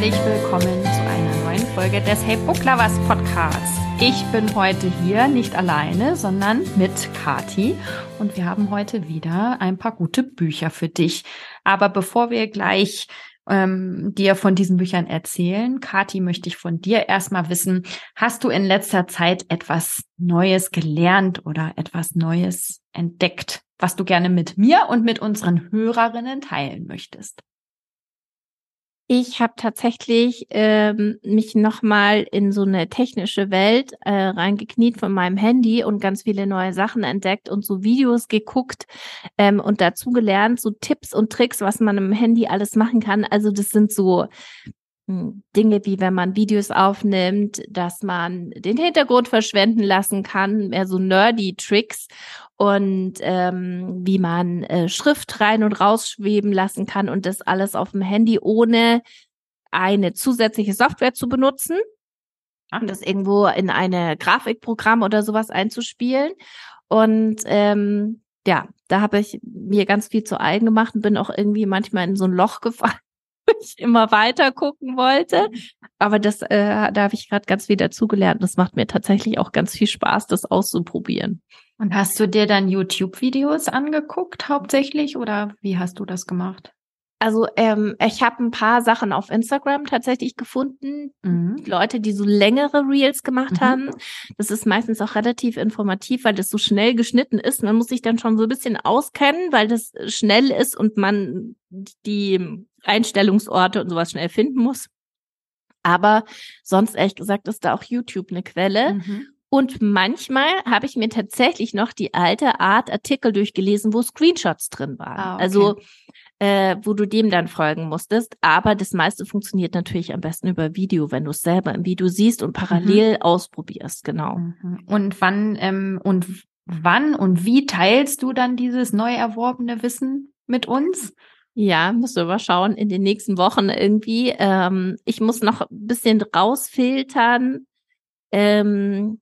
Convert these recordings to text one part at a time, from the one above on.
herzlich willkommen zu einer neuen Folge des Hey Book Lovers Podcasts. Ich bin heute hier nicht alleine, sondern mit Kati und wir haben heute wieder ein paar gute Bücher für dich. Aber bevor wir gleich ähm, dir von diesen Büchern erzählen, Kati, möchte ich von dir erstmal wissen, hast du in letzter Zeit etwas Neues gelernt oder etwas Neues entdeckt, was du gerne mit mir und mit unseren Hörerinnen teilen möchtest? Ich habe tatsächlich ähm, mich nochmal in so eine technische Welt äh, reingekniet von meinem Handy und ganz viele neue Sachen entdeckt und so Videos geguckt ähm, und dazu gelernt, so Tipps und Tricks, was man im Handy alles machen kann. Also das sind so Dinge wie wenn man Videos aufnimmt, dass man den Hintergrund verschwenden lassen kann, mehr so nerdy Tricks und ähm, wie man äh, Schrift rein und rausschweben lassen kann und das alles auf dem Handy ohne eine zusätzliche Software zu benutzen und das irgendwo in eine Grafikprogramm oder sowas einzuspielen. Und ähm, ja, da habe ich mir ganz viel zu eigen gemacht und bin auch irgendwie manchmal in so ein Loch gefallen ich immer weiter gucken wollte. Aber das, äh, da habe ich gerade ganz viel dazugelernt. Das macht mir tatsächlich auch ganz viel Spaß, das auszuprobieren. Und hast du dir dann YouTube-Videos angeguckt hauptsächlich oder wie hast du das gemacht? Also ähm, ich habe ein paar Sachen auf Instagram tatsächlich gefunden. Mhm. Leute, die so längere Reels gemacht mhm. haben. Das ist meistens auch relativ informativ, weil das so schnell geschnitten ist. Man muss sich dann schon so ein bisschen auskennen, weil das schnell ist und man die Einstellungsorte und sowas schnell finden muss. Aber sonst ehrlich gesagt ist da auch YouTube eine Quelle. Mhm. Und manchmal habe ich mir tatsächlich noch die alte Art Artikel durchgelesen, wo Screenshots drin waren. Ah, okay. Also äh, wo du dem dann folgen musstest. Aber das meiste funktioniert natürlich am besten über Video, wenn du es selber im Video siehst und parallel mhm. ausprobierst, genau. Mhm. Und wann ähm, und wann und wie teilst du dann dieses neu erworbene Wissen mit uns? Ja, musst du aber schauen in den nächsten Wochen irgendwie. Ähm, ich muss noch ein bisschen rausfiltern, ähm,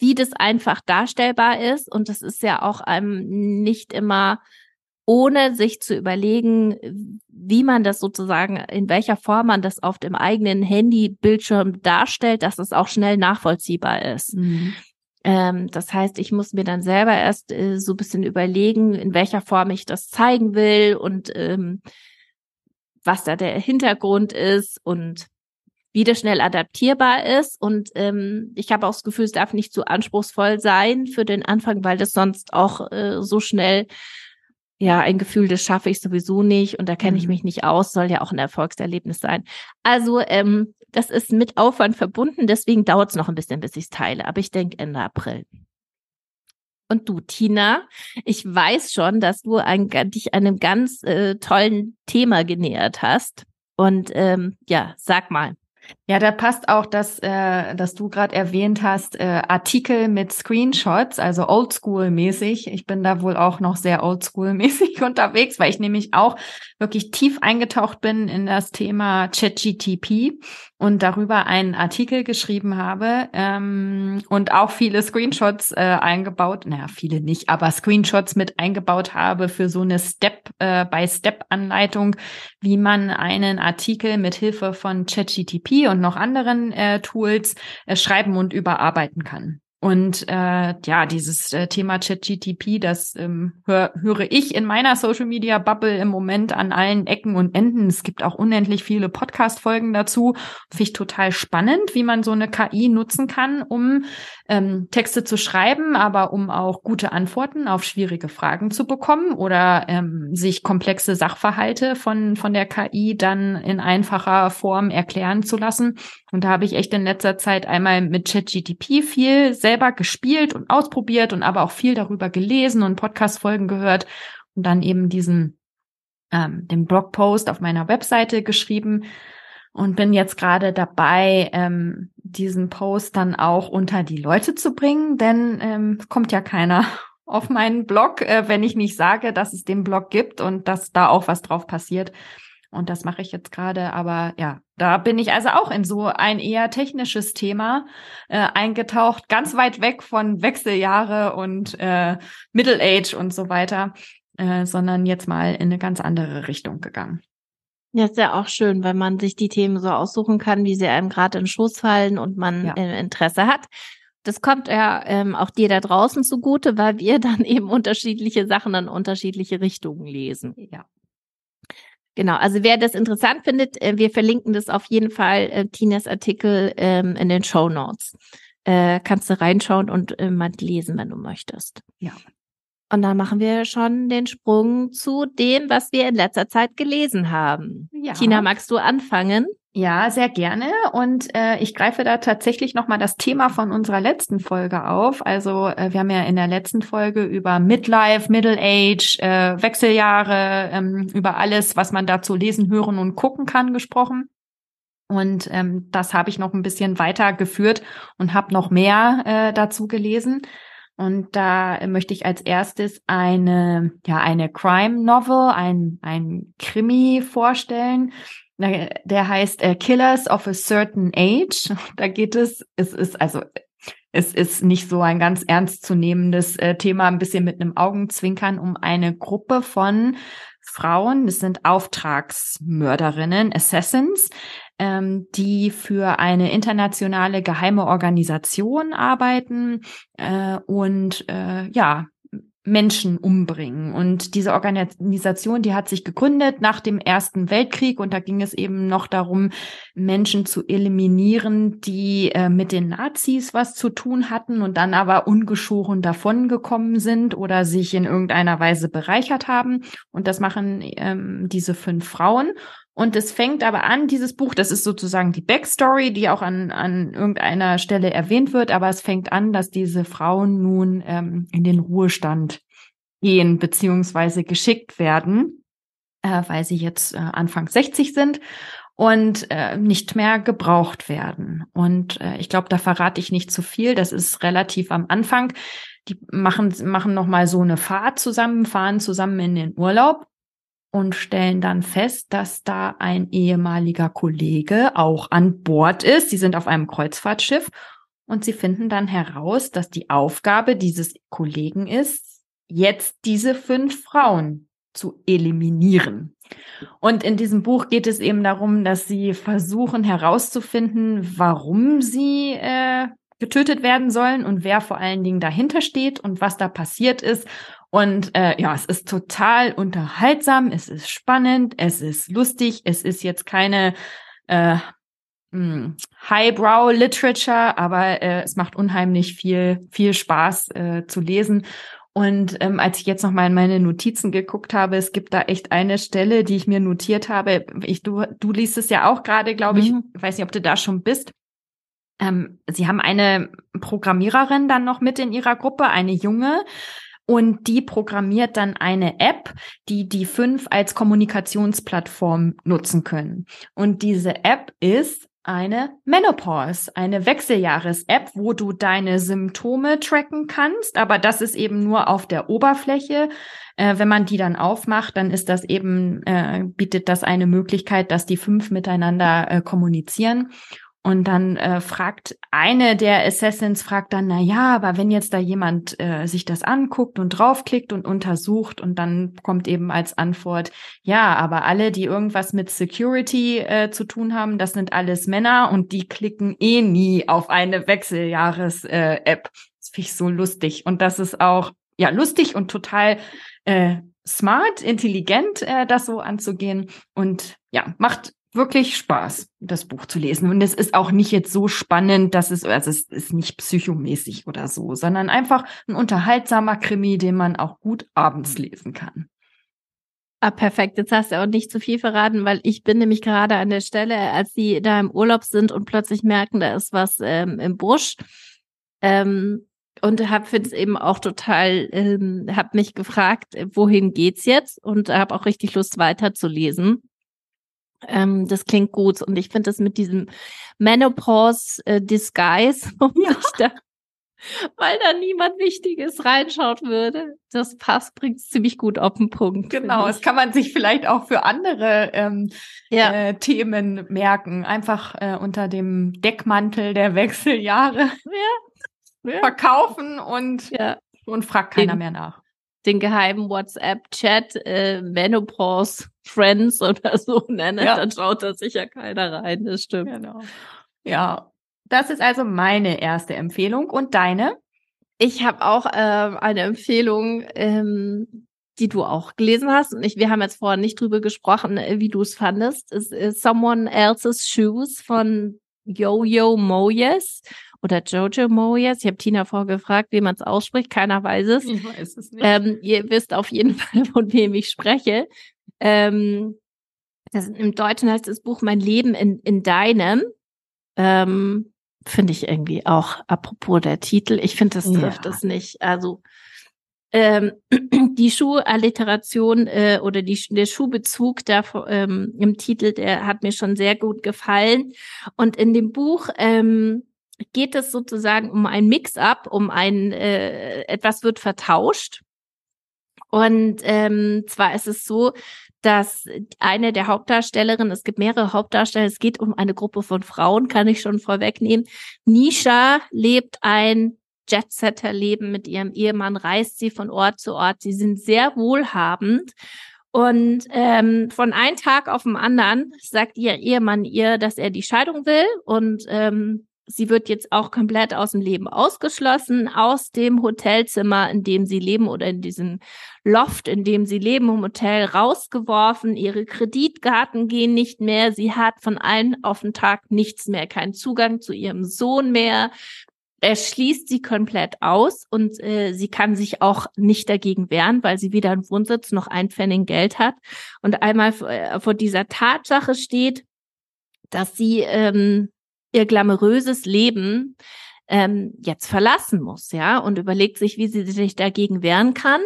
wie das einfach darstellbar ist. Und das ist ja auch einem nicht immer ohne sich zu überlegen, wie man das sozusagen, in welcher Form man das auf dem eigenen Handybildschirm darstellt, dass es auch schnell nachvollziehbar ist. Mhm. Ähm, das heißt, ich muss mir dann selber erst äh, so ein bisschen überlegen, in welcher Form ich das zeigen will und ähm, was da der Hintergrund ist und wie das schnell adaptierbar ist. Und ähm, ich habe auch das Gefühl, es darf nicht zu anspruchsvoll sein für den Anfang, weil das sonst auch äh, so schnell ja, ein Gefühl, das schaffe ich sowieso nicht und da kenne ich mhm. mich nicht aus, soll ja auch ein Erfolgserlebnis sein. Also ähm, das ist mit Aufwand verbunden, deswegen dauert es noch ein bisschen, bis ich es teile, aber ich denke Ende April. Und du, Tina, ich weiß schon, dass du ein, dich einem ganz äh, tollen Thema genähert hast. Und ähm, ja, sag mal. Ja, da passt auch das, äh, dass du gerade erwähnt hast, äh, Artikel mit Screenshots, also Oldschool-mäßig. Ich bin da wohl auch noch sehr Oldschool-mäßig unterwegs, weil ich nämlich auch wirklich tief eingetaucht bin in das Thema ChatGTP und darüber einen Artikel geschrieben habe ähm, und auch viele Screenshots äh, eingebaut, naja, viele nicht, aber Screenshots mit eingebaut habe für so eine Step-by-Step-Anleitung, wie man einen Artikel mit Hilfe von ChatGTP und noch anderen äh, Tools äh, schreiben und überarbeiten kann. Und äh, ja, dieses äh, Thema ChatGTP, das ähm, hör, höre ich in meiner Social Media Bubble im Moment an allen Ecken und Enden. Es gibt auch unendlich viele Podcast-Folgen dazu. Finde ich total spannend, wie man so eine KI nutzen kann, um ähm, Texte zu schreiben, aber um auch gute Antworten auf schwierige Fragen zu bekommen oder ähm, sich komplexe Sachverhalte von, von der KI dann in einfacher Form erklären zu lassen. Und da habe ich echt in letzter Zeit einmal mit ChatGTP viel sehr selber gespielt und ausprobiert und aber auch viel darüber gelesen und Podcast-Folgen gehört und dann eben diesen, ähm, den Blogpost auf meiner Webseite geschrieben und bin jetzt gerade dabei, ähm, diesen Post dann auch unter die Leute zu bringen, denn ähm, kommt ja keiner auf meinen Blog, äh, wenn ich nicht sage, dass es den Blog gibt und dass da auch was drauf passiert. Und das mache ich jetzt gerade. Aber ja, da bin ich also auch in so ein eher technisches Thema äh, eingetaucht, ganz weit weg von Wechseljahre und äh, Middle Age und so weiter, äh, sondern jetzt mal in eine ganz andere Richtung gegangen. Ja, ist ja auch schön, wenn man sich die Themen so aussuchen kann, wie sie einem gerade in den Schoß fallen und man ja. Äh, Interesse hat. Das kommt ja ähm, auch dir da draußen zugute, weil wir dann eben unterschiedliche Sachen in unterschiedliche Richtungen lesen. Ja. Genau, also wer das interessant findet, äh, wir verlinken das auf jeden Fall, äh, Tinas Artikel ähm, in den Show Notes. Äh, kannst du reinschauen und mal lesen, wenn du möchtest. Ja. Und dann machen wir schon den Sprung zu dem, was wir in letzter Zeit gelesen haben. Ja. Tina, magst du anfangen? Ja, sehr gerne. Und äh, ich greife da tatsächlich nochmal das Thema von unserer letzten Folge auf. Also äh, wir haben ja in der letzten Folge über Midlife, Middle Age, äh, Wechseljahre, ähm, über alles, was man dazu lesen, hören und gucken kann, gesprochen. Und ähm, das habe ich noch ein bisschen weitergeführt und habe noch mehr äh, dazu gelesen. Und da möchte ich als erstes eine, ja, eine Crime Novel, ein, ein Krimi vorstellen. Der heißt äh, Killers of a Certain Age. Da geht es, es ist also, es ist nicht so ein ganz ernstzunehmendes äh, Thema, ein bisschen mit einem Augenzwinkern um eine Gruppe von Frauen, das sind Auftragsmörderinnen, Assassins, ähm, die für eine internationale geheime Organisation arbeiten äh, und äh, ja, Menschen umbringen. Und diese Organisation, die hat sich gegründet nach dem Ersten Weltkrieg und da ging es eben noch darum, Menschen zu eliminieren, die äh, mit den Nazis was zu tun hatten und dann aber ungeschoren davongekommen sind oder sich in irgendeiner Weise bereichert haben. Und das machen ähm, diese fünf Frauen. Und es fängt aber an, dieses Buch, das ist sozusagen die Backstory, die auch an, an irgendeiner Stelle erwähnt wird, aber es fängt an, dass diese Frauen nun ähm, in den Ruhestand gehen beziehungsweise geschickt werden, äh, weil sie jetzt äh, Anfang 60 sind und äh, nicht mehr gebraucht werden. Und äh, ich glaube, da verrate ich nicht zu viel. Das ist relativ am Anfang. Die machen machen noch mal so eine Fahrt zusammen, fahren zusammen in den Urlaub und stellen dann fest, dass da ein ehemaliger Kollege auch an Bord ist. Sie sind auf einem Kreuzfahrtschiff und sie finden dann heraus, dass die Aufgabe dieses Kollegen ist, jetzt diese fünf Frauen zu eliminieren. Und in diesem Buch geht es eben darum, dass sie versuchen herauszufinden, warum sie äh, getötet werden sollen und wer vor allen Dingen dahinter steht und was da passiert ist und äh, ja, es ist total unterhaltsam, es ist spannend, es ist lustig, es ist jetzt keine äh, hm, Highbrow Literature, aber äh, es macht unheimlich viel viel Spaß äh, zu lesen. Und ähm, als ich jetzt noch mal in meine Notizen geguckt habe, es gibt da echt eine Stelle, die ich mir notiert habe. Ich, du, du liest es ja auch gerade, glaube ich. Mhm. Ich weiß nicht, ob du da schon bist. Ähm, sie haben eine Programmiererin dann noch mit in ihrer Gruppe, eine junge, und die programmiert dann eine App, die die fünf als Kommunikationsplattform nutzen können. Und diese App ist eine Menopause, eine Wechseljahres-App, wo du deine Symptome tracken kannst, aber das ist eben nur auf der Oberfläche. Äh, wenn man die dann aufmacht, dann ist das eben, äh, bietet das eine Möglichkeit, dass die fünf miteinander äh, kommunizieren. Und dann äh, fragt eine der Assassins fragt dann, na ja, aber wenn jetzt da jemand äh, sich das anguckt und draufklickt und untersucht und dann kommt eben als Antwort, ja, aber alle, die irgendwas mit Security äh, zu tun haben, das sind alles Männer und die klicken eh nie auf eine Wechseljahres-App. Äh, das finde ich so lustig. Und das ist auch, ja, lustig und total äh, smart, intelligent, äh, das so anzugehen. Und ja, macht wirklich Spaß, das Buch zu lesen. Und es ist auch nicht jetzt so spannend, dass es, also es ist nicht psychomäßig oder so, sondern einfach ein unterhaltsamer Krimi, den man auch gut abends lesen kann. Ah, perfekt. Jetzt hast du auch nicht zu viel verraten, weil ich bin nämlich gerade an der Stelle, als sie da im Urlaub sind und plötzlich merken, da ist was ähm, im Busch. Ähm, und habe finde es eben auch total, ähm, habe mich gefragt, wohin geht's jetzt? Und habe auch richtig Lust weiterzulesen. Ähm, das klingt gut. Und ich finde das mit diesem Menopause äh, Disguise, um ja. da weil da niemand Wichtiges reinschaut würde. Das passt, bringt es ziemlich gut auf den Punkt. Genau, das kann man sich vielleicht auch für andere ähm, ja. äh, Themen merken. Einfach äh, unter dem Deckmantel der Wechseljahre ja. Verkaufen und, und fragt keiner den, mehr nach. Den geheimen WhatsApp-Chat äh, Menopause Friends oder so nennen, dann schaut da sicher keiner rein. Das stimmt. Genau. Ja, das ist also meine erste Empfehlung. Und deine? Ich habe auch äh, eine Empfehlung, ähm, die du auch gelesen hast. Und ich, wir haben jetzt vorher nicht drüber gesprochen, äh, wie du es fandest. Es ist Someone Else's Shoes von Yo-Yo Moyes oder Jojo Moyes. Ich habe Tina vorgefragt, wie man es ausspricht. Keiner weiß es. Ich weiß es nicht. Ähm, ihr wisst auf jeden Fall, von wem ich spreche. Ähm, das, Im Deutschen heißt das Buch Mein Leben in, in deinem. Ähm, finde ich irgendwie auch, apropos der Titel, ich finde, das trifft ja. es nicht. Also ähm, die Schuhalliteration äh, oder die, der Schuhbezug da ähm, im Titel, der hat mir schon sehr gut gefallen. Und in dem Buch ähm, geht es sozusagen um ein Mix-up, um ein äh, etwas wird vertauscht. Und ähm, zwar ist es so, dass eine der Hauptdarstellerinnen, es gibt mehrere Hauptdarsteller, es geht um eine Gruppe von Frauen, kann ich schon vorwegnehmen. Nisha lebt ein Jetsetter-Leben mit ihrem Ehemann, reist sie von Ort zu Ort. Sie sind sehr wohlhabend. Und ähm, von einem Tag auf den anderen sagt ihr Ehemann ihr, dass er die Scheidung will und ähm, sie wird jetzt auch komplett aus dem Leben ausgeschlossen, aus dem Hotelzimmer, in dem sie leben oder in diesem Loft, in dem sie leben, im Hotel rausgeworfen. Ihre Kreditkarten gehen nicht mehr. Sie hat von einem auf den Tag nichts mehr, keinen Zugang zu ihrem Sohn mehr. Er schließt sie komplett aus und äh, sie kann sich auch nicht dagegen wehren, weil sie weder einen Wohnsitz noch ein Pfennig Geld hat und einmal äh, vor dieser Tatsache steht, dass sie ähm, ihr glamouröses Leben ähm, jetzt verlassen muss, ja, und überlegt sich, wie sie sich dagegen wehren kann.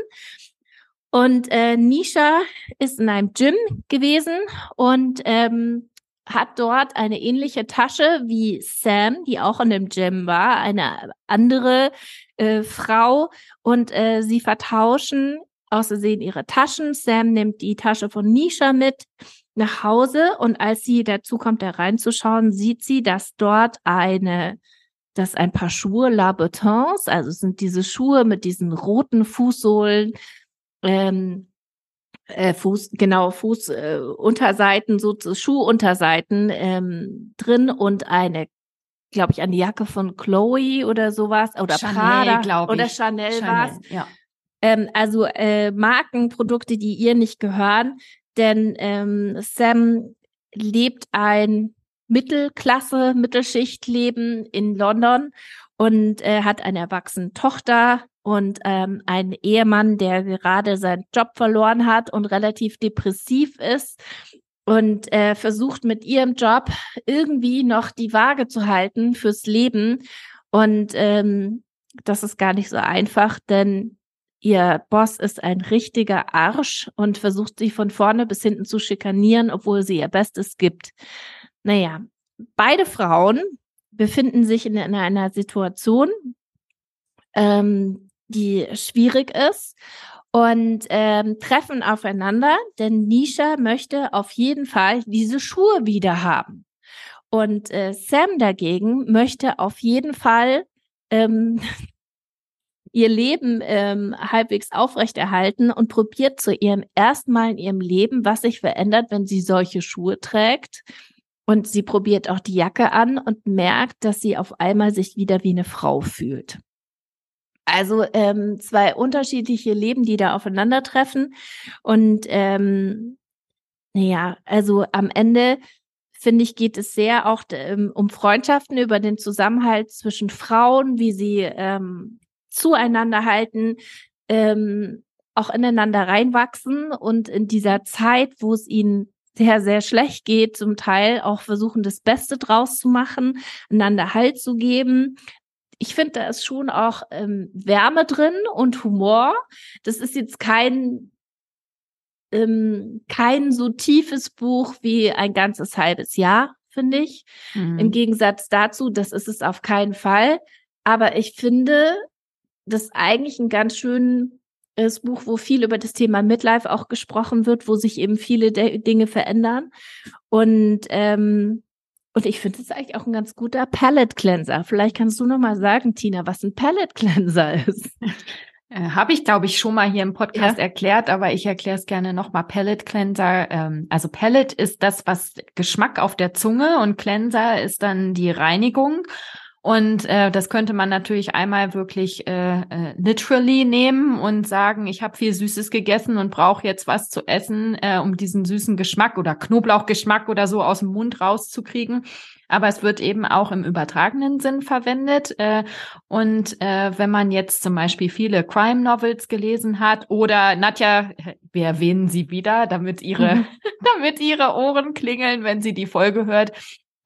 Und äh, Nisha ist in einem Gym gewesen und ähm, hat dort eine ähnliche Tasche wie Sam, die auch in dem Gym war, eine andere äh, Frau und äh, sie vertauschen außersehen ihre Taschen. Sam nimmt die Tasche von Nisha mit nach Hause und als sie dazu kommt, da reinzuschauen, sieht sie, dass dort eine, dass ein paar Schuhe Labutins, also sind diese Schuhe mit diesen roten Fußsohlen, ähm, äh, Fuß, genau, Fußunterseiten, äh, so Schuhunterseiten ähm, drin und eine, glaube ich, eine Jacke von Chloe oder sowas oder Chanel, Prada oder Chanel, Chanel was. Ja. Ähm, also äh, Markenprodukte, die ihr nicht gehören, denn ähm, Sam lebt ein Mittelklasse, Mittelschichtleben in London und äh, hat eine erwachsene Tochter und ähm, einen Ehemann, der gerade seinen Job verloren hat und relativ depressiv ist und äh, versucht mit ihrem Job irgendwie noch die Waage zu halten fürs Leben. Und ähm, das ist gar nicht so einfach, denn Ihr Boss ist ein richtiger Arsch und versucht sie von vorne bis hinten zu schikanieren, obwohl sie ihr Bestes gibt. Naja, beide Frauen befinden sich in, in einer Situation, ähm, die schwierig ist und ähm, treffen aufeinander, denn Nisha möchte auf jeden Fall diese Schuhe wieder haben. Und äh, Sam dagegen möchte auf jeden Fall ähm, ihr Leben ähm, halbwegs aufrechterhalten und probiert zu ihrem ersten Mal in ihrem Leben, was sich verändert, wenn sie solche Schuhe trägt. Und sie probiert auch die Jacke an und merkt, dass sie auf einmal sich wieder wie eine Frau fühlt. Also ähm, zwei unterschiedliche Leben, die da aufeinandertreffen. Und ähm, naja, also am Ende finde ich, geht es sehr auch ähm, um Freundschaften, über den Zusammenhalt zwischen Frauen, wie sie ähm, zueinander halten, ähm, auch ineinander reinwachsen und in dieser Zeit, wo es ihnen sehr, sehr schlecht geht, zum Teil auch versuchen, das Beste draus zu machen, einander Halt zu geben. Ich finde, da ist schon auch ähm, Wärme drin und Humor. Das ist jetzt kein ähm, kein so tiefes Buch wie ein ganzes halbes Jahr, finde ich. Mhm. Im Gegensatz dazu, das ist es auf keinen Fall. aber ich finde das eigentlich ein ganz schönes Buch, wo viel über das Thema Midlife auch gesprochen wird, wo sich eben viele Dinge verändern. Und ähm, und ich finde es eigentlich auch ein ganz guter Palette Cleanser. Vielleicht kannst du noch mal sagen, Tina, was ein Palette Cleanser ist. Äh, Habe ich, glaube ich, schon mal hier im Podcast ja. erklärt, aber ich erkläre es gerne nochmal. Palette Cleanser, ähm, also Palette ist das, was Geschmack auf der Zunge und Cleanser ist dann die Reinigung. Und äh, das könnte man natürlich einmal wirklich äh, äh, literally nehmen und sagen, ich habe viel Süßes gegessen und brauche jetzt was zu essen, äh, um diesen süßen Geschmack oder Knoblauchgeschmack oder so aus dem Mund rauszukriegen. Aber es wird eben auch im übertragenen Sinn verwendet. Äh, und äh, wenn man jetzt zum Beispiel viele Crime Novels gelesen hat oder Nadja, wir erwähnen sie wieder, damit ihre, damit ihre Ohren klingeln, wenn sie die Folge hört.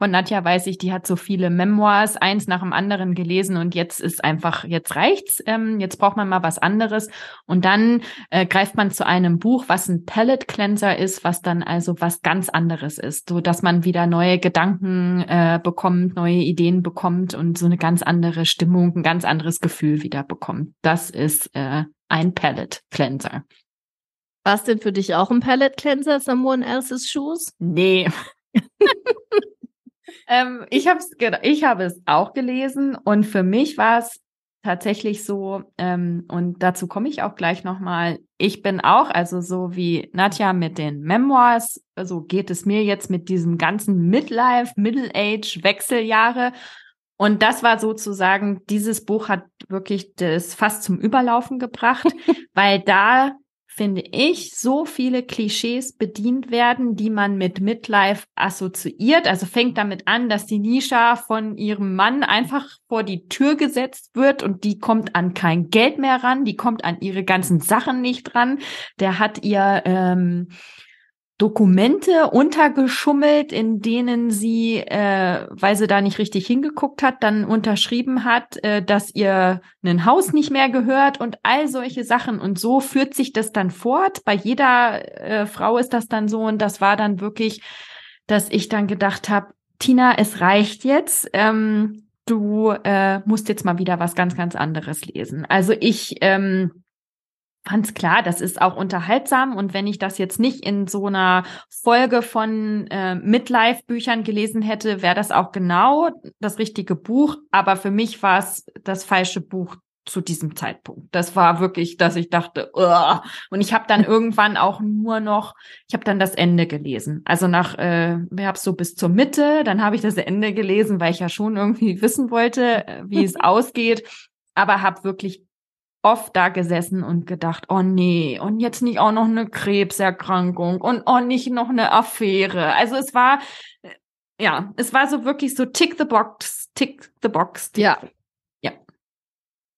Von Nadja weiß ich, die hat so viele Memoirs, eins nach dem anderen gelesen und jetzt ist einfach, jetzt reicht's, ähm, jetzt braucht man mal was anderes. Und dann äh, greift man zu einem Buch, was ein Palette Cleanser ist, was dann also was ganz anderes ist, so dass man wieder neue Gedanken äh, bekommt, neue Ideen bekommt und so eine ganz andere Stimmung, ein ganz anderes Gefühl wieder bekommt. Das ist äh, ein Palette Cleanser. Was denn für dich auch ein Palette Cleanser, Someone Else's Shoes? Nee. ähm, ich habe ich habe es auch gelesen und für mich war es tatsächlich so, ähm, und dazu komme ich auch gleich nochmal, ich bin auch, also so wie Nadja mit den Memoirs, so also geht es mir jetzt mit diesem ganzen Midlife, Middle-Age, Wechseljahre. Und das war sozusagen, dieses Buch hat wirklich das fast zum Überlaufen gebracht, weil da finde ich, so viele Klischees bedient werden, die man mit Midlife assoziiert. Also fängt damit an, dass die Nisha von ihrem Mann einfach vor die Tür gesetzt wird und die kommt an kein Geld mehr ran, die kommt an ihre ganzen Sachen nicht ran. Der hat ihr ähm, Dokumente untergeschummelt, in denen sie, äh, weil sie da nicht richtig hingeguckt hat, dann unterschrieben hat, äh, dass ihr ein Haus nicht mehr gehört und all solche Sachen. Und so führt sich das dann fort. Bei jeder äh, Frau ist das dann so. Und das war dann wirklich, dass ich dann gedacht habe, Tina, es reicht jetzt. Ähm, du äh, musst jetzt mal wieder was ganz, ganz anderes lesen. Also ich ähm, Ganz klar, das ist auch unterhaltsam und wenn ich das jetzt nicht in so einer Folge von äh, Midlife-Büchern gelesen hätte, wäre das auch genau das richtige Buch. Aber für mich war es das falsche Buch zu diesem Zeitpunkt. Das war wirklich, dass ich dachte, Ugh! und ich habe dann irgendwann auch nur noch, ich habe dann das Ende gelesen. Also nach, äh, ich habe so bis zur Mitte, dann habe ich das Ende gelesen, weil ich ja schon irgendwie wissen wollte, äh, wie es ausgeht, aber habe wirklich oft da gesessen und gedacht, oh nee, und jetzt nicht auch noch eine Krebserkrankung und oh nicht noch eine Affäre. Also es war, äh, ja, es war so wirklich so tick the box, tick the box. Tick. Ja. Ja.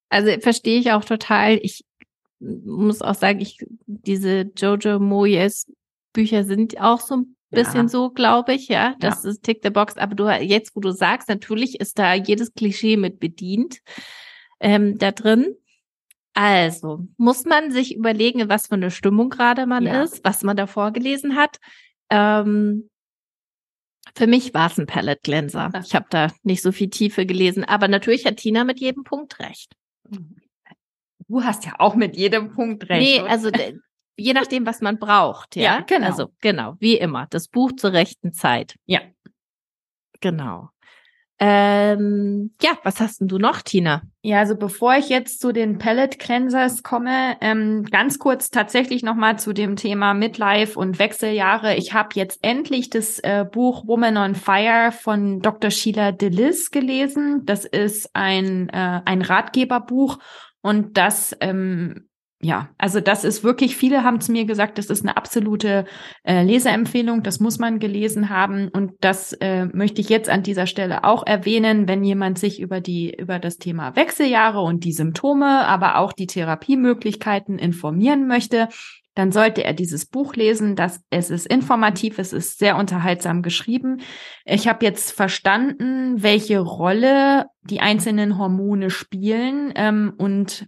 Also verstehe ich auch total. Ich muss auch sagen, ich, diese Jojo Moyes Bücher sind auch so ein bisschen ja. so, glaube ich, ja. Das ja. ist Tick the Box. Aber du jetzt, wo du sagst, natürlich ist da jedes Klischee mit bedient ähm, da drin. Also, muss man sich überlegen, was für eine Stimmung gerade man ja. ist, was man da vorgelesen hat. Ähm, für mich war es ein Palette Cleanser. Ich habe da nicht so viel Tiefe gelesen, aber natürlich hat Tina mit jedem Punkt recht. Du hast ja auch mit jedem Punkt recht. Nee, oder? also je nachdem, was man braucht, ja? ja. genau. Also genau, wie immer, das Buch zur rechten Zeit. Ja. Genau. Ähm, ja, was hast denn du noch, Tina? Ja, also bevor ich jetzt zu den Pellet Cleansers komme, ähm, ganz kurz tatsächlich nochmal zu dem Thema Midlife und Wechseljahre. Ich habe jetzt endlich das äh, Buch Woman on Fire von Dr. Sheila DeLis gelesen. Das ist ein, äh, ein Ratgeberbuch und das ähm, ja, also das ist wirklich, viele haben zu mir gesagt, das ist eine absolute äh, Leseempfehlung, das muss man gelesen haben. Und das äh, möchte ich jetzt an dieser Stelle auch erwähnen, wenn jemand sich über die, über das Thema Wechseljahre und die Symptome, aber auch die Therapiemöglichkeiten informieren möchte, dann sollte er dieses Buch lesen. Das, es ist informativ, es ist sehr unterhaltsam geschrieben. Ich habe jetzt verstanden, welche Rolle die einzelnen Hormone spielen ähm, und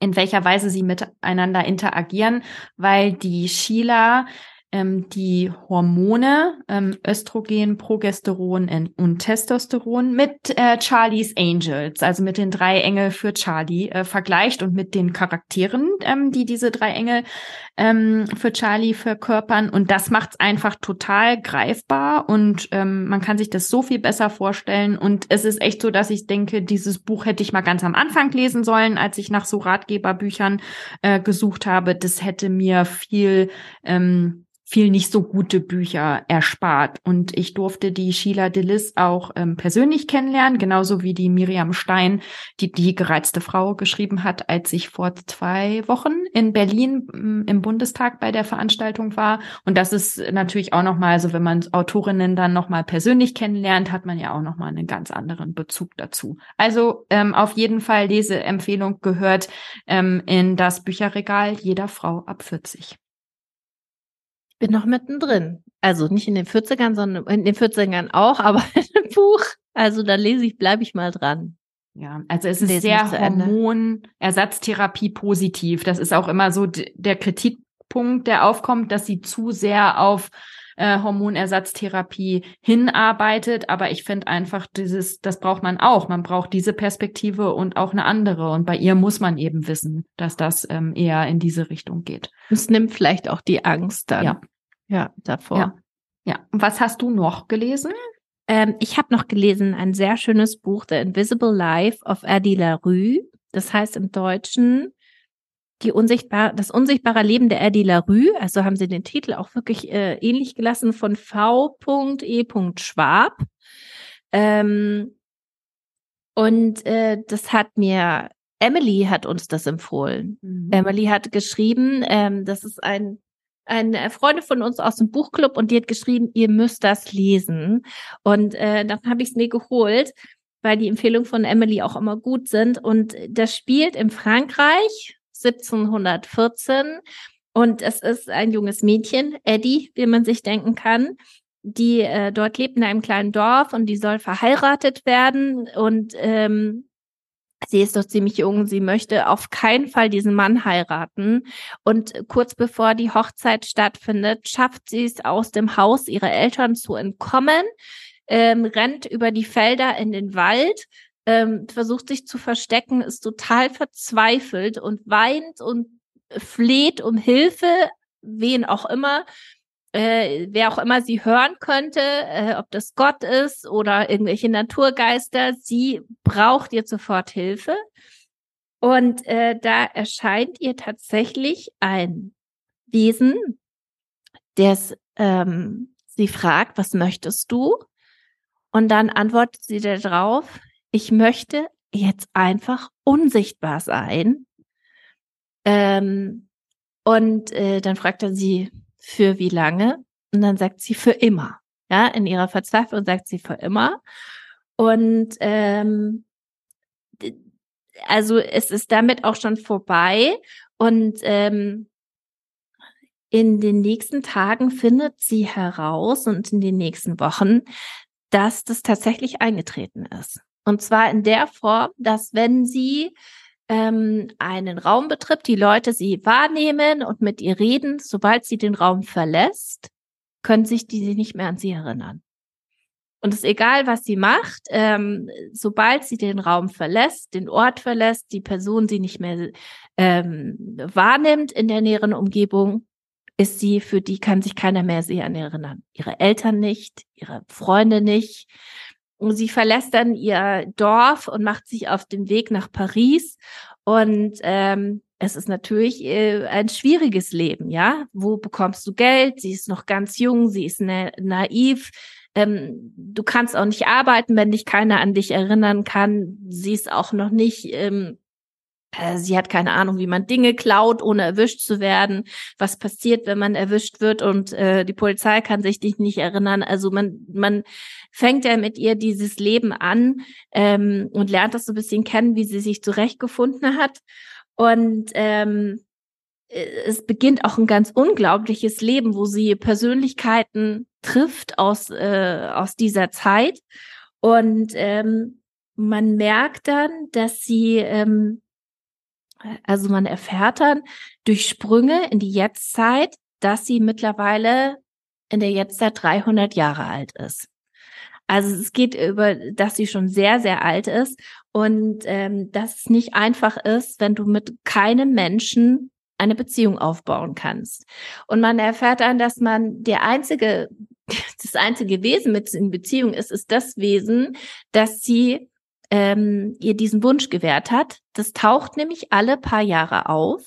in welcher Weise sie miteinander interagieren, weil die Sheila ähm, die Hormone ähm, Östrogen, Progesteron und Testosteron mit äh, Charlie's Angels, also mit den drei Engel für Charlie äh, vergleicht und mit den Charakteren, ähm, die diese drei Engel ähm, für Charlie verkörpern. Und das macht es einfach total greifbar und ähm, man kann sich das so viel besser vorstellen. Und es ist echt so, dass ich denke, dieses Buch hätte ich mal ganz am Anfang lesen sollen, als ich nach so Ratgeberbüchern äh, gesucht habe. Das hätte mir viel ähm, viel nicht so gute Bücher erspart. Und ich durfte die Sheila Dillis auch ähm, persönlich kennenlernen, genauso wie die Miriam Stein, die die gereizte Frau geschrieben hat, als ich vor zwei Wochen in Berlin ähm, im Bundestag bei der Veranstaltung war. Und das ist natürlich auch nochmal, also wenn man Autorinnen dann nochmal persönlich kennenlernt, hat man ja auch nochmal einen ganz anderen Bezug dazu. Also ähm, auf jeden Fall Leseempfehlung gehört ähm, in das Bücherregal jeder Frau ab 40 bin noch mittendrin. Also nicht in den 40ern, sondern in den 40ern auch, aber in dem Buch. Also da lese ich, bleibe ich mal dran. Ja, also es ist sehr Hormonersatztherapie positiv. Das ist auch immer so der Kritikpunkt, der aufkommt, dass sie zu sehr auf äh, Hormonersatztherapie hinarbeitet. Aber ich finde einfach, dieses, das braucht man auch. Man braucht diese Perspektive und auch eine andere. Und bei ihr muss man eben wissen, dass das ähm, eher in diese Richtung geht. Es nimmt vielleicht auch die Angst dann. Ja. Ja, davor. Ja. ja. Und was hast du noch gelesen? Ähm, ich habe noch gelesen ein sehr schönes Buch, The Invisible Life of Eddie LaRue. Das heißt im Deutschen die unsichtbar, das unsichtbare Leben der Eddie LaRue. Also haben sie den Titel auch wirklich äh, ähnlich gelassen von V.E. Schwab. Ähm, und äh, das hat mir Emily hat uns das empfohlen. Mhm. Emily hat geschrieben, ähm, das ist ein eine Freundin von uns aus dem Buchclub und die hat geschrieben, ihr müsst das lesen. Und äh, dann habe ich es mir geholt, weil die Empfehlungen von Emily auch immer gut sind. Und das spielt in Frankreich 1714. Und es ist ein junges Mädchen, Eddie, wie man sich denken kann, die äh, dort lebt in einem kleinen Dorf und die soll verheiratet werden. Und ähm, Sie ist doch ziemlich jung, sie möchte auf keinen Fall diesen Mann heiraten. Und kurz bevor die Hochzeit stattfindet, schafft sie es aus dem Haus ihrer Eltern zu entkommen, ähm, rennt über die Felder in den Wald, ähm, versucht sich zu verstecken, ist total verzweifelt und weint und fleht um Hilfe, wen auch immer äh, wer auch immer sie hören könnte, äh, ob das Gott ist oder irgendwelche Naturgeister, sie braucht ihr sofort Hilfe. Und äh, da erscheint ihr tatsächlich ein Wesen, der ähm, sie fragt, was möchtest du? Und dann antwortet sie darauf, ich möchte jetzt einfach unsichtbar sein. Ähm, und äh, dann fragt er sie, für wie lange? Und dann sagt sie für immer. Ja, in ihrer Verzweiflung sagt sie für immer. Und ähm, also es ist damit auch schon vorbei. Und ähm, in den nächsten Tagen findet sie heraus und in den nächsten Wochen, dass das tatsächlich eingetreten ist. Und zwar in der Form, dass wenn sie ähm, einen Raum betritt, die Leute sie wahrnehmen und mit ihr reden. Sobald sie den Raum verlässt, können sich die nicht mehr an sie erinnern. Und es ist egal, was sie macht, ähm, sobald sie den Raum verlässt, den Ort verlässt, die Person sie nicht mehr ähm, wahrnimmt in der näheren Umgebung, ist sie, für die kann sich keiner mehr sie an erinnern. Ihre Eltern nicht, ihre Freunde nicht. Sie verlässt dann ihr Dorf und macht sich auf den Weg nach Paris. Und ähm, es ist natürlich äh, ein schwieriges Leben, ja. Wo bekommst du Geld? Sie ist noch ganz jung, sie ist na naiv. Ähm, du kannst auch nicht arbeiten, wenn dich keiner an dich erinnern kann. Sie ist auch noch nicht ähm, äh, Sie hat keine Ahnung, wie man Dinge klaut, ohne erwischt zu werden. Was passiert, wenn man erwischt wird und äh, die Polizei kann sich dich nicht erinnern. Also man, man fängt ja mit ihr dieses Leben an ähm, und lernt das so ein bisschen kennen, wie sie sich zurechtgefunden hat. Und ähm, es beginnt auch ein ganz unglaubliches Leben, wo sie Persönlichkeiten trifft aus, äh, aus dieser Zeit. Und ähm, man merkt dann, dass sie ähm, also man erfährt dann durch Sprünge in die Jetztzeit, dass sie mittlerweile in der Jetztzeit 300 Jahre alt ist. Also es geht über, dass sie schon sehr, sehr alt ist und ähm, dass es nicht einfach ist, wenn du mit keinem Menschen eine Beziehung aufbauen kannst. Und man erfährt dann, dass man der einzige, das einzige Wesen mit in Beziehung ist, ist das Wesen, dass sie ähm, ihr diesen Wunsch gewährt hat. Das taucht nämlich alle paar Jahre auf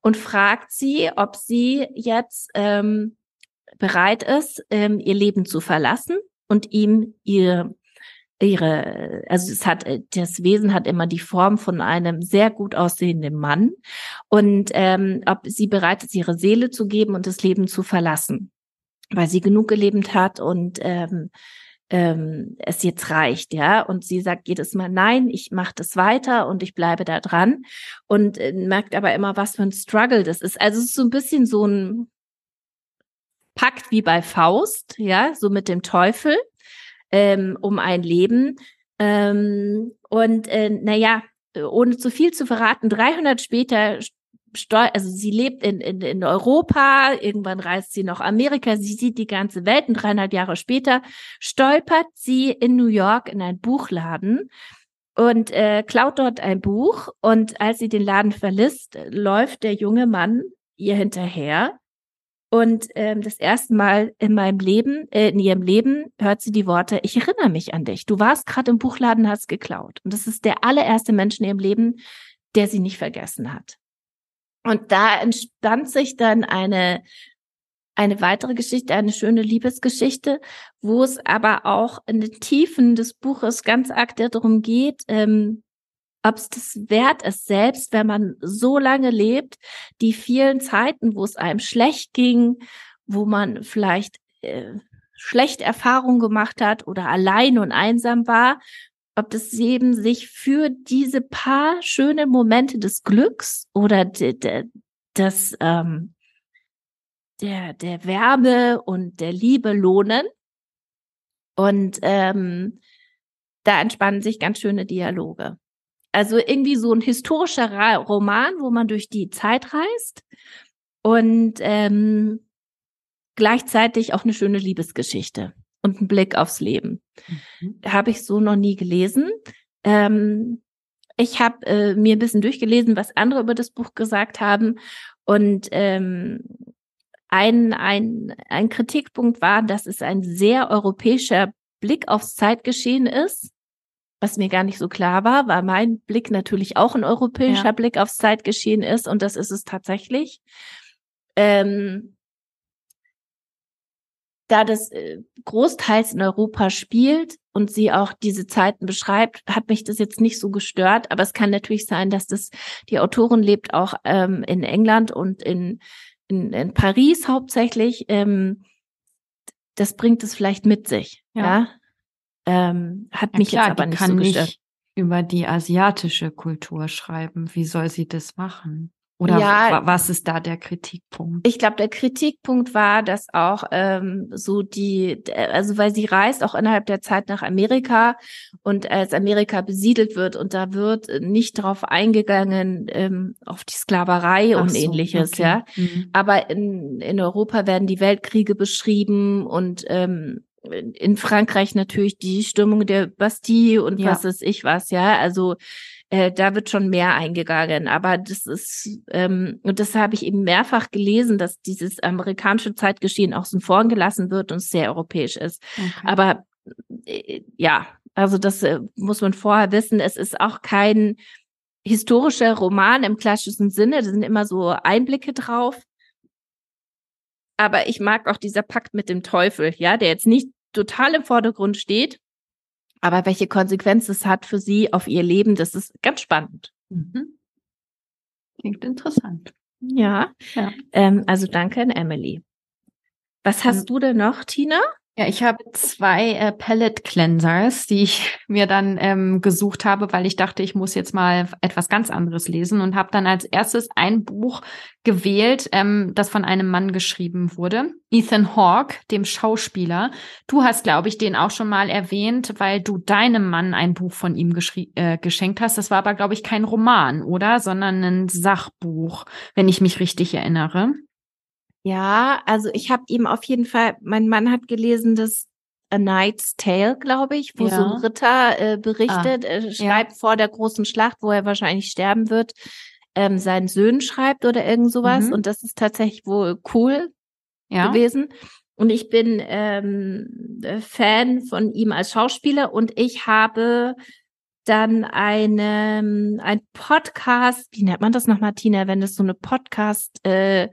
und fragt sie, ob sie jetzt ähm, bereit ist, ähm, ihr Leben zu verlassen und ihm ihr ihre, also es hat, das Wesen hat immer die Form von einem sehr gut aussehenden Mann und ähm, ob sie bereit ist, ihre Seele zu geben und das Leben zu verlassen, weil sie genug gelebt hat und ähm, ähm, es jetzt reicht, ja. Und sie sagt jedes Mal, nein, ich mache das weiter und ich bleibe da dran und äh, merkt aber immer, was für ein Struggle das ist. Also es ist so ein bisschen so ein Pakt wie bei Faust, ja, so mit dem Teufel ähm, um ein Leben. Ähm, und äh, naja, ohne zu viel zu verraten, 300 später also sie lebt in, in, in Europa, irgendwann reist sie nach Amerika, sie sieht die ganze Welt und dreieinhalb Jahre später stolpert sie in New York in einen Buchladen und äh, klaut dort ein Buch und als sie den Laden verlässt, läuft der junge Mann ihr hinterher und ähm, das erste Mal in meinem Leben, äh, in ihrem Leben, hört sie die Worte, ich erinnere mich an dich. Du warst gerade im Buchladen, hast geklaut. Und das ist der allererste Mensch in ihrem Leben, der sie nicht vergessen hat. Und da entstand sich dann eine, eine weitere Geschichte, eine schöne Liebesgeschichte, wo es aber auch in den Tiefen des Buches ganz arg darum geht, ähm, ob es das wert ist, selbst wenn man so lange lebt, die vielen Zeiten, wo es einem schlecht ging, wo man vielleicht äh, schlecht Erfahrungen gemacht hat oder allein und einsam war, ob das eben sich für diese paar schönen Momente des Glücks oder de, de, des, ähm, der, der Wärme und der Liebe lohnen. Und ähm, da entspannen sich ganz schöne Dialoge. Also irgendwie so ein historischer Roman, wo man durch die Zeit reist und ähm, gleichzeitig auch eine schöne Liebesgeschichte und einen Blick aufs Leben. Mhm. Habe ich so noch nie gelesen. Ähm, ich habe äh, mir ein bisschen durchgelesen, was andere über das Buch gesagt haben. Und ähm, ein, ein, ein Kritikpunkt war, dass es ein sehr europäischer Blick aufs Zeitgeschehen ist was mir gar nicht so klar war, weil mein Blick natürlich auch ein europäischer ja. Blick aufs Zeitgeschehen ist und das ist es tatsächlich. Ähm, da das äh, großteils in Europa spielt und sie auch diese Zeiten beschreibt, hat mich das jetzt nicht so gestört. Aber es kann natürlich sein, dass das die Autorin lebt auch ähm, in England und in, in, in Paris hauptsächlich. Ähm, das bringt es vielleicht mit sich. Ja. ja? Ähm, hat ja, mich klar, jetzt aber nicht so gestört. Nicht über die asiatische Kultur schreiben. Wie soll sie das machen? Oder ja, was ist da der Kritikpunkt? Ich glaube, der Kritikpunkt war, dass auch ähm, so die, also weil sie reist auch innerhalb der Zeit nach Amerika und als Amerika besiedelt wird und da wird nicht darauf eingegangen ähm, auf die Sklaverei Ach und so, ähnliches, okay. ja. Mhm. Aber in, in Europa werden die Weltkriege beschrieben und ähm, in Frankreich natürlich die Stürmung der Bastille und ja. was ist ich was, ja. Also äh, da wird schon mehr eingegangen. Aber das ist, ähm, und das habe ich eben mehrfach gelesen, dass dieses amerikanische Zeitgeschehen auch so vorn gelassen wird und sehr europäisch ist. Okay. Aber äh, ja, also das äh, muss man vorher wissen. Es ist auch kein historischer Roman im klassischen Sinne. Da sind immer so Einblicke drauf. Aber ich mag auch dieser Pakt mit dem Teufel, ja, der jetzt nicht total im Vordergrund steht. Aber welche Konsequenzen es hat für sie auf ihr Leben, das ist ganz spannend. Mhm. Klingt interessant. Ja. ja. Ähm, also danke an Emily. Was hast ähm, du denn noch, Tina? Ja, ich habe zwei äh, Palette Cleansers, die ich mir dann ähm, gesucht habe, weil ich dachte, ich muss jetzt mal etwas ganz anderes lesen und habe dann als erstes ein Buch gewählt, ähm, das von einem Mann geschrieben wurde, Ethan Hawke, dem Schauspieler. Du hast, glaube ich, den auch schon mal erwähnt, weil du deinem Mann ein Buch von ihm äh, geschenkt hast. Das war aber, glaube ich, kein Roman, oder? Sondern ein Sachbuch, wenn ich mich richtig erinnere. Ja, also ich habe ihm auf jeden Fall, mein Mann hat gelesen, das A Knight's Tale, glaube ich, wo Ja. so ein Ritter äh, berichtet, äh, schreibt vor der großen Schlacht, wo er wahrscheinlich sterben wird, ähm, seinen Söhnen schreibt oder irgend sowas. Mhm. Und das ist tatsächlich wohl cool Ja. gewesen. Und ich bin ähm, äh, Fan von ihm als Schauspieler und ich habe dann eine, ein Podcast, wie nennt man das noch, Martina, wenn das so eine Podcast äh,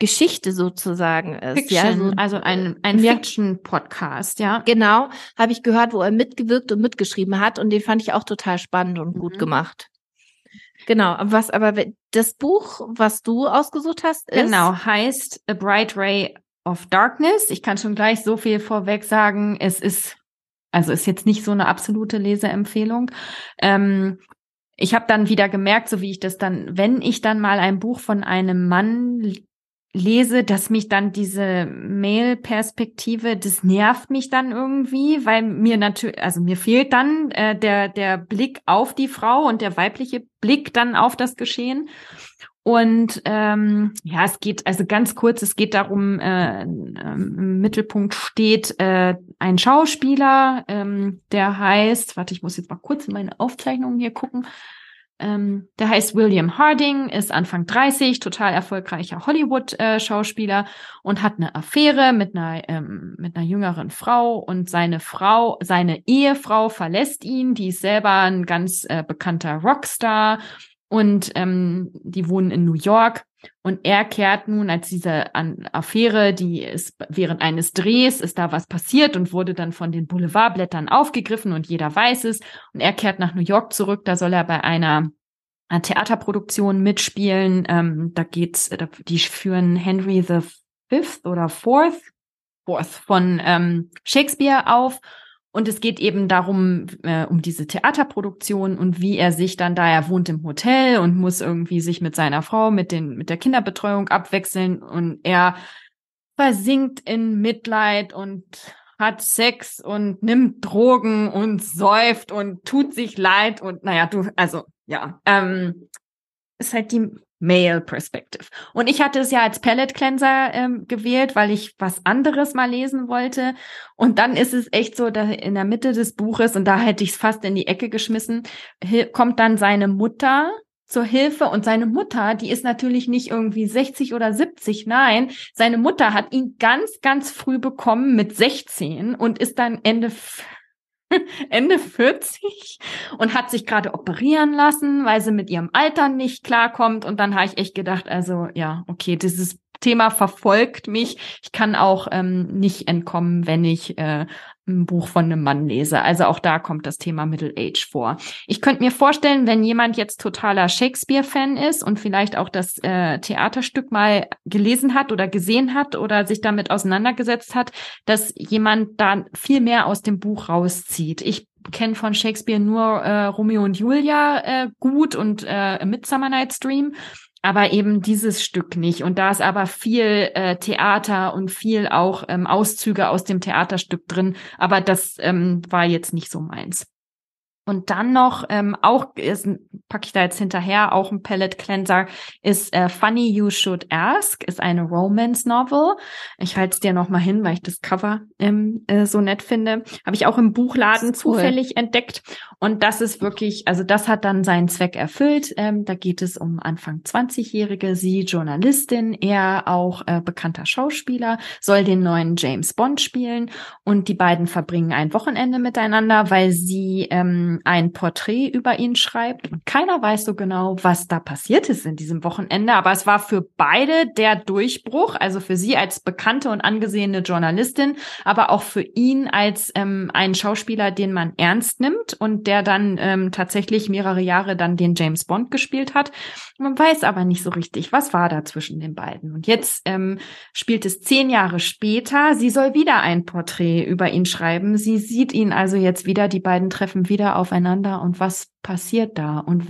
Geschichte sozusagen ist. Fiction, Ja, so, also ein, ein Ja. Fiction-Podcast, ja. Genau, habe ich gehört, wo er mitgewirkt und mitgeschrieben hat und den fand ich auch total spannend und gut Mhm. gemacht. Genau, was aber das Buch, was du ausgesucht hast, ist Genau, heißt A Bright Ray of Darkness. Ich kann schon gleich so viel vorweg sagen. Es ist, also ist jetzt nicht so eine absolute Leseempfehlung. Ähm, ich habe dann wieder gemerkt, so wie ich das dann, wenn ich dann mal ein Buch von einem Mann lese, dass mich dann diese Male-Perspektive, das nervt mich dann irgendwie, weil mir natürlich, also mir fehlt dann äh, der der Blick auf die Frau und der weibliche Blick dann auf das Geschehen. Und ähm, ja, es geht also ganz kurz, es geht darum, äh, ähm, im Mittelpunkt steht äh, ein Schauspieler, ähm, der heißt, warte, ich muss jetzt mal kurz in meine Aufzeichnungen hier gucken. Ähm, der heißt William Harding, ist Anfang 30, total erfolgreicher Hollywood-Schauspieler und hat eine Affäre mit einer, ähm, mit einer jüngeren Frau und seine Frau, seine Ehefrau verlässt ihn, die ist selber ein ganz äh, bekannter Rockstar und ähm, die wohnen in New York und er kehrt nun als diese An Affäre, die ist während eines Drehs ist da was passiert und wurde dann von den Boulevardblättern aufgegriffen und jeder weiß es und er kehrt nach New York zurück, da soll er bei einer einer Theaterproduktion mitspielen. Ähm, da geht's, da, die führen Henry the Fifth oder Fourth, Fourth von ähm, Shakespeare auf. Und es geht eben darum, äh, um diese Theaterproduktion und wie er sich dann da, er wohnt im Hotel und muss irgendwie sich mit seiner Frau, mit den, mit der Kinderbetreuung abwechseln. Und er versinkt in Mitleid und hat Sex und nimmt Drogen und säuft und tut sich leid. Und naja, du, also ja, ähm, ist halt die Male Perspective. Und ich hatte es ja als Palette Cleanser ähm, gewählt, weil ich was anderes mal lesen wollte. Und dann ist es echt so, dass in der Mitte des Buches, und da hätte ich es fast in die Ecke geschmissen, kommt dann seine Mutter zur Hilfe und seine Mutter, die ist natürlich nicht irgendwie 60 oder 70, nein, seine Mutter hat ihn ganz, ganz früh bekommen mit 16 und ist dann Ende Ende 40 und hat sich gerade operieren lassen, weil sie mit ihrem Alter nicht klarkommt. Und dann habe ich echt gedacht, also ja, okay, dieses Thema verfolgt mich. Ich kann auch ähm, nicht entkommen, wenn ich äh, ein Buch von einem Mann lese. Also auch da kommt das Thema Middle Age vor. Ich könnte mir vorstellen, wenn jemand jetzt totaler Shakespeare-Fan ist und vielleicht auch das äh, Theaterstück mal gelesen hat oder gesehen hat oder sich damit auseinandergesetzt hat, dass jemand da viel mehr aus dem Buch rauszieht. Ich kenne von Shakespeare nur äh, Romeo und Julia äh, gut und äh, Midsummer Night's Dream aber eben dieses Stück nicht. Und da ist aber viel äh, Theater und viel auch ähm, Auszüge aus dem Theaterstück drin. Aber das ähm, war jetzt nicht so meins. Und dann noch, ähm, auch ist, packe ich da jetzt hinterher, auch ein Palette Cleanser, ist äh, Funny You Should Ask, ist eine Romance Novel. Ich halte es dir noch mal hin, weil ich das Cover ähm, äh, so nett finde. Habe ich auch im Buchladen cool. zufällig entdeckt. Und das ist wirklich, also das hat dann seinen Zweck erfüllt. Ähm, da geht es um Anfang 20-Jährige, sie Journalistin, er auch äh, bekannter Schauspieler, soll den neuen James Bond spielen und die beiden verbringen ein Wochenende miteinander, weil sie ähm, ein Porträt über ihn schreibt keiner weiß so genau, was da passiert ist in diesem Wochenende, aber es war für beide der Durchbruch, also für sie als bekannte und angesehene Journalistin, aber auch für ihn als ähm, einen Schauspieler, den man ernst nimmt und der dann ähm, tatsächlich mehrere Jahre dann den James Bond gespielt hat. Man weiß aber nicht so richtig, was war da zwischen den beiden. Und jetzt ähm, spielt es zehn Jahre später. Sie soll wieder ein Porträt über ihn schreiben. Sie sieht ihn also jetzt wieder. Die beiden treffen wieder aufeinander. Und was passiert da? Und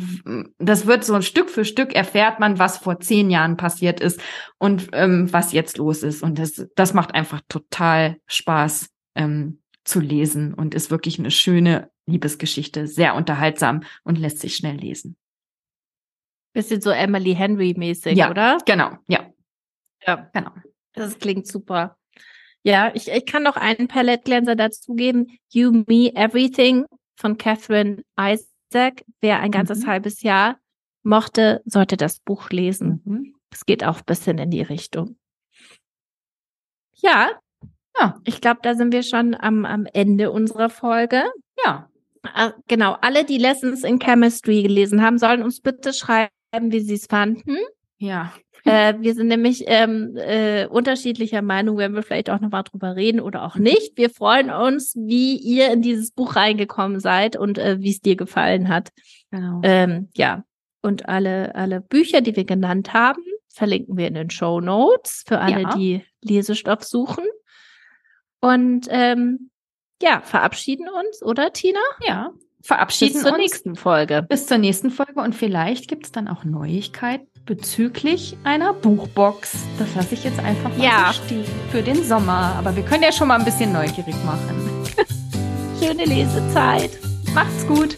das wird so Stück für Stück erfährt man, was vor zehn Jahren passiert ist und ähm, was jetzt los ist. Und das, das macht einfach total Spaß ähm, zu lesen und ist wirklich eine schöne Liebesgeschichte, sehr unterhaltsam und lässt sich schnell lesen. Bisschen so Emily Henry mäßig, Ja. oder? Genau, ja. Ja, genau. Das klingt super. Ja, ich, ich kann noch einen Palette Cleanser dazugeben. You, Me, Everything von Catherine Isaac. Wer ein ganzes mhm. halbes Jahr mochte, sollte das Buch lesen. Mhm. Es geht auch ein bisschen in die Richtung. Ja, ja. ich glaube, da sind wir schon am, am Ende unserer Folge. Ja. Äh, genau, alle, die Lessons in Chemistry gelesen haben, sollen uns bitte schreiben, wie sie es fanden. Ja. Äh, wir sind nämlich ähm, äh, unterschiedlicher Meinung, werden wir vielleicht auch nochmal drüber reden oder auch nicht. Wir freuen uns, wie ihr in dieses Buch reingekommen seid und äh, wie es dir gefallen hat. Genau. Ähm, ja. Und alle, alle Bücher, die wir genannt haben, verlinken wir in den Show Notes für alle, ja. die Lesestoff suchen. Und ähm, ja, verabschieden uns, oder Tina? Ja, verabschieden Bis zur uns. nächsten Folge. Bis zur nächsten Folge und vielleicht gibt es dann auch Neuigkeiten bezüglich einer Buchbox. Das lasse ich jetzt einfach mal ja. stehen für den Sommer. Aber wir können ja schon mal ein bisschen neugierig machen. Schöne Lesezeit. Macht's gut.